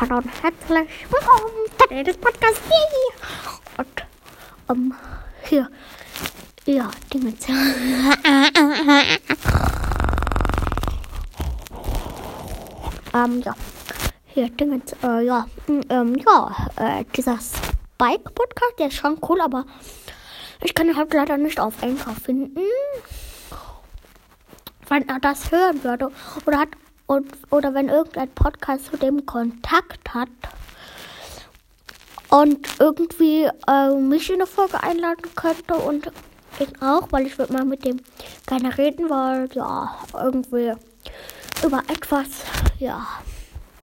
Hallo und herzlich willkommen zu des Podcast. Und um, hier, ja, Dingens. ähm, ja, hier, Dingens, äh, ja, ähm, ja, äh, dieser Spike-Podcast, der ist schon cool, aber ich kann ihn halt leider nicht auf Anchor finden. Wenn er das hören würde oder hat und, oder wenn irgendein Podcast zu dem Kontakt hat und irgendwie äh, mich in eine Folge einladen könnte und ich auch, weil ich würde mal mit dem gerne reden, weil ja, irgendwie über etwas, ja,